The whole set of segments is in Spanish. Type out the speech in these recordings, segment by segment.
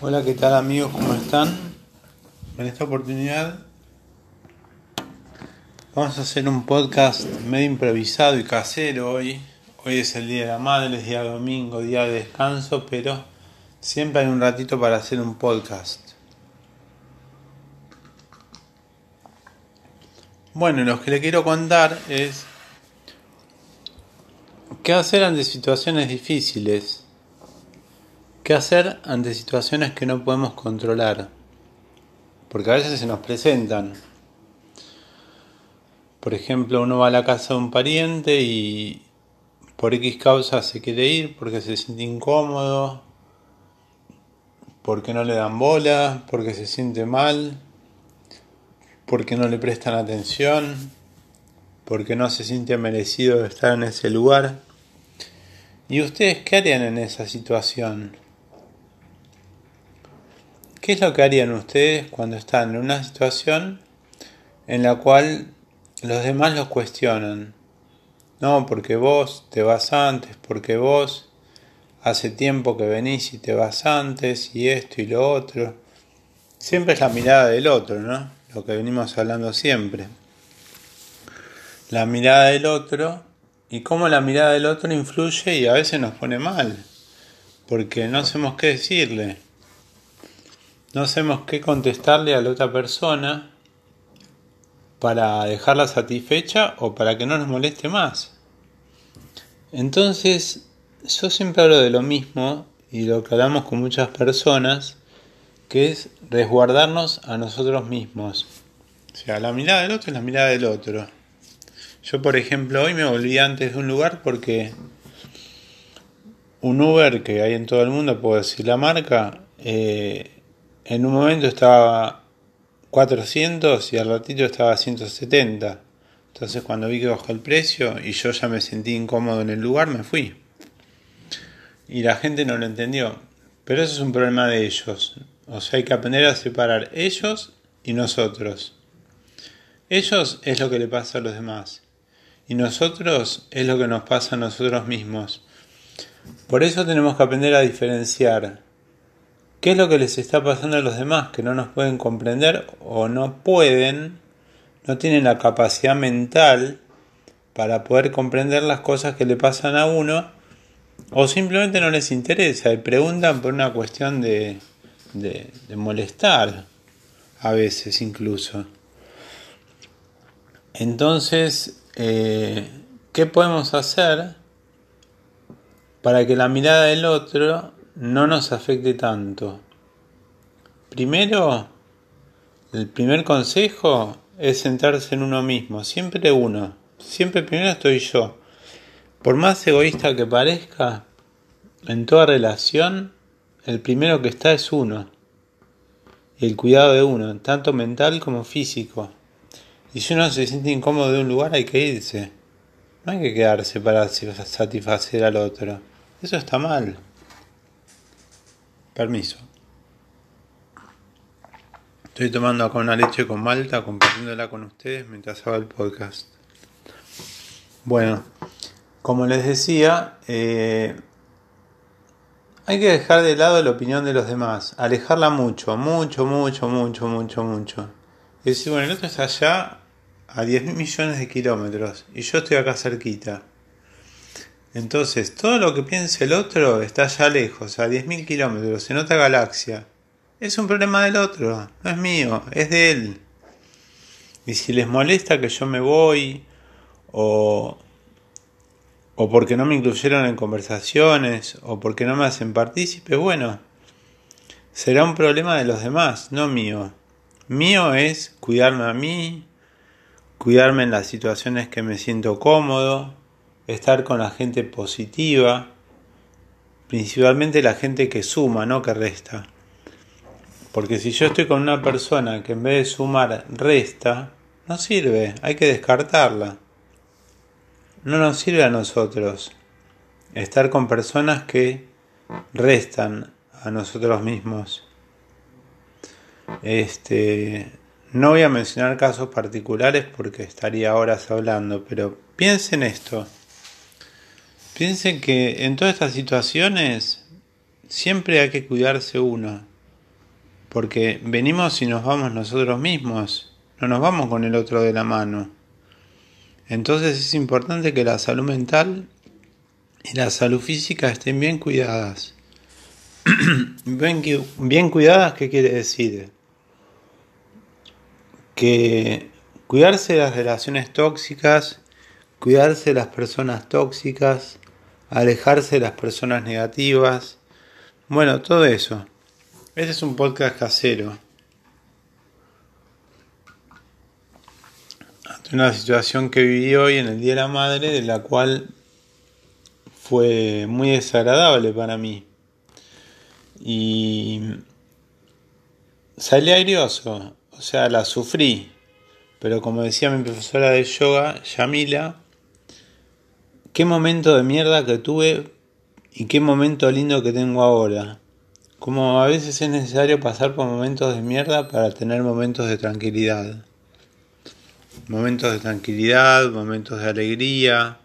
Hola, ¿qué tal amigos? ¿Cómo están? En esta oportunidad vamos a hacer un podcast medio improvisado y casero hoy. Hoy es el Día de la Madre, es día domingo, día de descanso, pero siempre hay un ratito para hacer un podcast. Bueno, lo que le quiero contar es qué hacer ante situaciones difíciles. ¿Qué hacer ante situaciones que no podemos controlar? Porque a veces se nos presentan. Por ejemplo, uno va a la casa de un pariente y por X causa se quiere ir porque se siente incómodo, porque no le dan bola, porque se siente mal, porque no le prestan atención, porque no se siente merecido de estar en ese lugar. ¿Y ustedes qué harían en esa situación? ¿Qué es lo que harían ustedes cuando están en una situación en la cual los demás los cuestionan? No, porque vos te vas antes, porque vos hace tiempo que venís y te vas antes, y esto y lo otro. Siempre es la mirada del otro, ¿no? Lo que venimos hablando siempre. La mirada del otro y cómo la mirada del otro influye y a veces nos pone mal, porque no sabemos qué decirle no sabemos qué contestarle a la otra persona para dejarla satisfecha o para que no nos moleste más. Entonces, yo siempre hablo de lo mismo y lo que hablamos con muchas personas, que es resguardarnos a nosotros mismos. O sea, la mirada del otro es la mirada del otro. Yo, por ejemplo, hoy me volví antes de un lugar porque un Uber que hay en todo el mundo, puedo decir la marca, eh, en un momento estaba 400 y al ratito estaba 170. Entonces cuando vi que bajó el precio y yo ya me sentí incómodo en el lugar, me fui. Y la gente no lo entendió. Pero eso es un problema de ellos. O sea, hay que aprender a separar ellos y nosotros. Ellos es lo que le pasa a los demás. Y nosotros es lo que nos pasa a nosotros mismos. Por eso tenemos que aprender a diferenciar ¿Qué es lo que les está pasando a los demás que no nos pueden comprender o no pueden, no tienen la capacidad mental para poder comprender las cosas que le pasan a uno o simplemente no les interesa y preguntan por una cuestión de, molestar a veces incluso. Entonces, eh, ¿qué podemos hacer para que la mirada del otro no nos afecte tanto. Primero, el primer consejo es centrarse en uno mismo, siempre uno, siempre primero estoy yo. Por más egoísta que parezca, en toda relación, el primero que está es uno. El cuidado de uno, tanto mental como físico. Y si uno se siente incómodo de un lugar, hay que irse. No hay que quedarse para satisfacer al otro. Eso está mal. Permiso. Estoy tomando acá una leche con malta, compartiéndola con ustedes mientras hago el podcast. Bueno, como les decía, eh, hay que dejar de lado la opinión de los demás, alejarla mucho, mucho, mucho, mucho, mucho, mucho. Y decir, bueno, el otro está allá a 10 millones de kilómetros y yo estoy acá cerquita. Entonces, todo lo que piense el otro está allá lejos, a 10.000 kilómetros, en otra galaxia. Es un problema del otro, no es mío, es de él. Y si les molesta que yo me voy, o, o porque no me incluyeron en conversaciones, o porque no me hacen partícipe, bueno, será un problema de los demás, no mío. Mío es cuidarme a mí, cuidarme en las situaciones que me siento cómodo, estar con la gente positiva, principalmente la gente que suma, no que resta. Porque si yo estoy con una persona que en vez de sumar resta, no sirve, hay que descartarla. No nos sirve a nosotros estar con personas que restan a nosotros mismos. Este, no voy a mencionar casos particulares porque estaría horas hablando, pero piensen esto. Piensen que en todas estas situaciones siempre hay que cuidarse uno. porque venimos y nos vamos nosotros mismos, no nos vamos con el otro de la mano. Entonces es importante que la salud mental y la salud física estén bien cuidadas. bien, bien cuidadas, ¿qué quiere decir? Que cuidarse de las relaciones tóxicas, cuidarse de las personas tóxicas, alejarse de las personas negativas, bueno, todo eso. Este es un podcast casero. Ante una situación que viví hoy en el Día de la Madre, de la cual fue muy desagradable para mí. Y salí airioso, o sea, la sufrí. Pero como decía mi profesora de yoga, Yamila, qué momento de mierda que tuve y qué momento lindo que tengo ahora. Como a veces es necesario pasar por momentos de mierda para tener momentos de tranquilidad. Momentos de tranquilidad, momentos de alegría,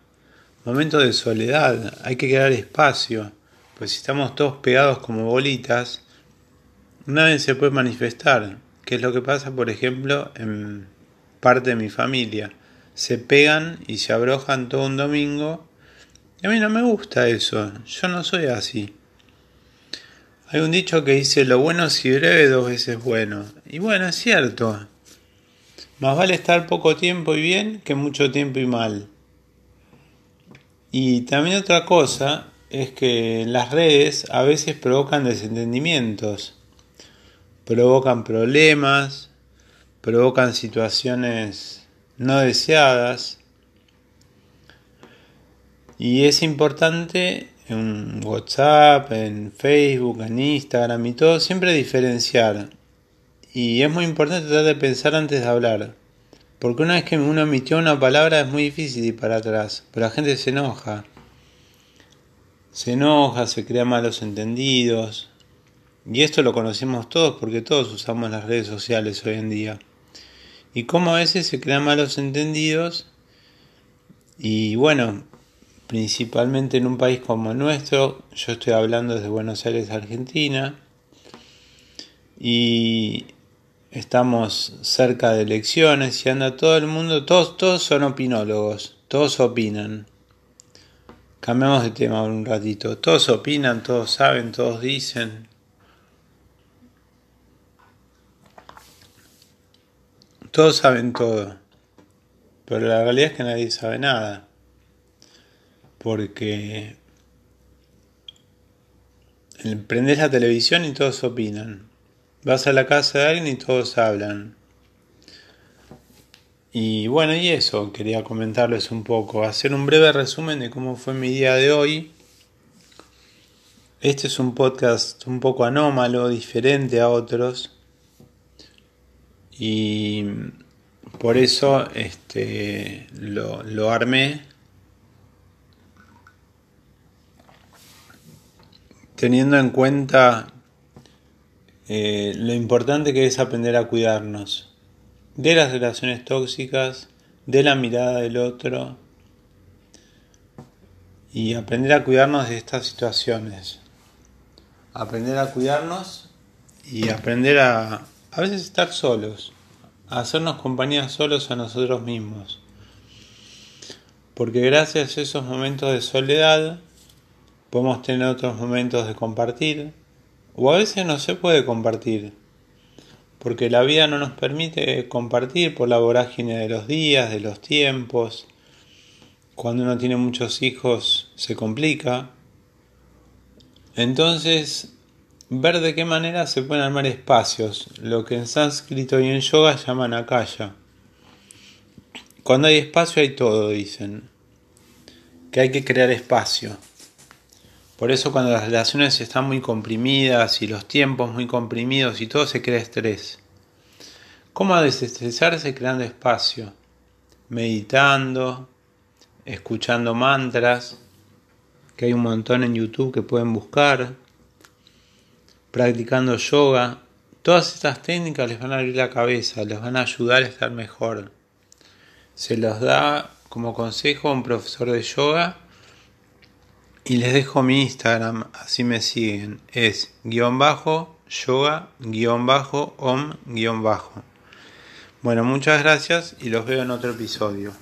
momentos de soledad. Hay que crear espacio, pues si estamos todos pegados como bolitas, nadie se puede manifestar. Que es lo que pasa, por ejemplo, en parte de mi familia. Se pegan y se abrojan todo un domingo. Y a mí no me gusta eso. Yo no soy así. Hay un dicho que dice lo bueno si breve dos veces bueno. Y bueno, es cierto. Más vale estar poco tiempo y bien que mucho tiempo y mal. Y también otra cosa es que las redes a veces provocan desentendimientos, provocan problemas, provocan situaciones no deseadas. Y es importante en WhatsApp, en Facebook, en Instagram y todo, siempre diferenciar. Y es muy importante tratar de pensar antes de hablar. Porque una vez que uno emitió una palabra es muy difícil ir para atrás. Pero la gente se enoja. Se enoja, se crea malos entendidos. Y esto lo conocemos todos porque todos usamos las redes sociales hoy en día. Y cómo a veces se crean malos entendidos. Y bueno, principalmente en un país como el nuestro, yo estoy hablando desde Buenos Aires, Argentina, y estamos cerca de elecciones y anda todo el mundo, todos, todos son opinólogos, todos opinan. Cambiamos de tema un ratito, todos opinan, todos saben, todos dicen. Todos saben todo, pero la realidad es que nadie sabe nada porque prendes la televisión y todos opinan. Vas a la casa de alguien y todos hablan. Y bueno, y eso, quería comentarles un poco, hacer un breve resumen de cómo fue mi día de hoy. Este es un podcast un poco anómalo, diferente a otros. Y por eso este, lo, lo armé teniendo en cuenta eh, lo importante que es aprender a cuidarnos de las relaciones tóxicas, de la mirada del otro y aprender a cuidarnos de estas situaciones. Aprender a cuidarnos y aprender a a veces estar solos, hacernos compañía solos a nosotros mismos. Porque gracias a esos momentos de soledad podemos tener otros momentos de compartir, o a veces no se puede compartir, porque la vida no nos permite compartir por la vorágine de los días, de los tiempos. Cuando uno tiene muchos hijos se complica. Entonces, ver de qué manera se pueden armar espacios, lo que en sánscrito y en yoga llaman akaya. Cuando hay espacio hay todo, dicen. Que hay que crear espacio. Por eso cuando las relaciones están muy comprimidas y los tiempos muy comprimidos y todo se crea estrés. ¿Cómo desestresarse creando espacio? Meditando, escuchando mantras, que hay un montón en YouTube que pueden buscar, practicando yoga. Todas estas técnicas les van a abrir la cabeza, les van a ayudar a estar mejor. Se los da como consejo un profesor de yoga y les dejo mi Instagram, así me siguen. Es guion bajo yoga-om-. Bueno, muchas gracias y los veo en otro episodio.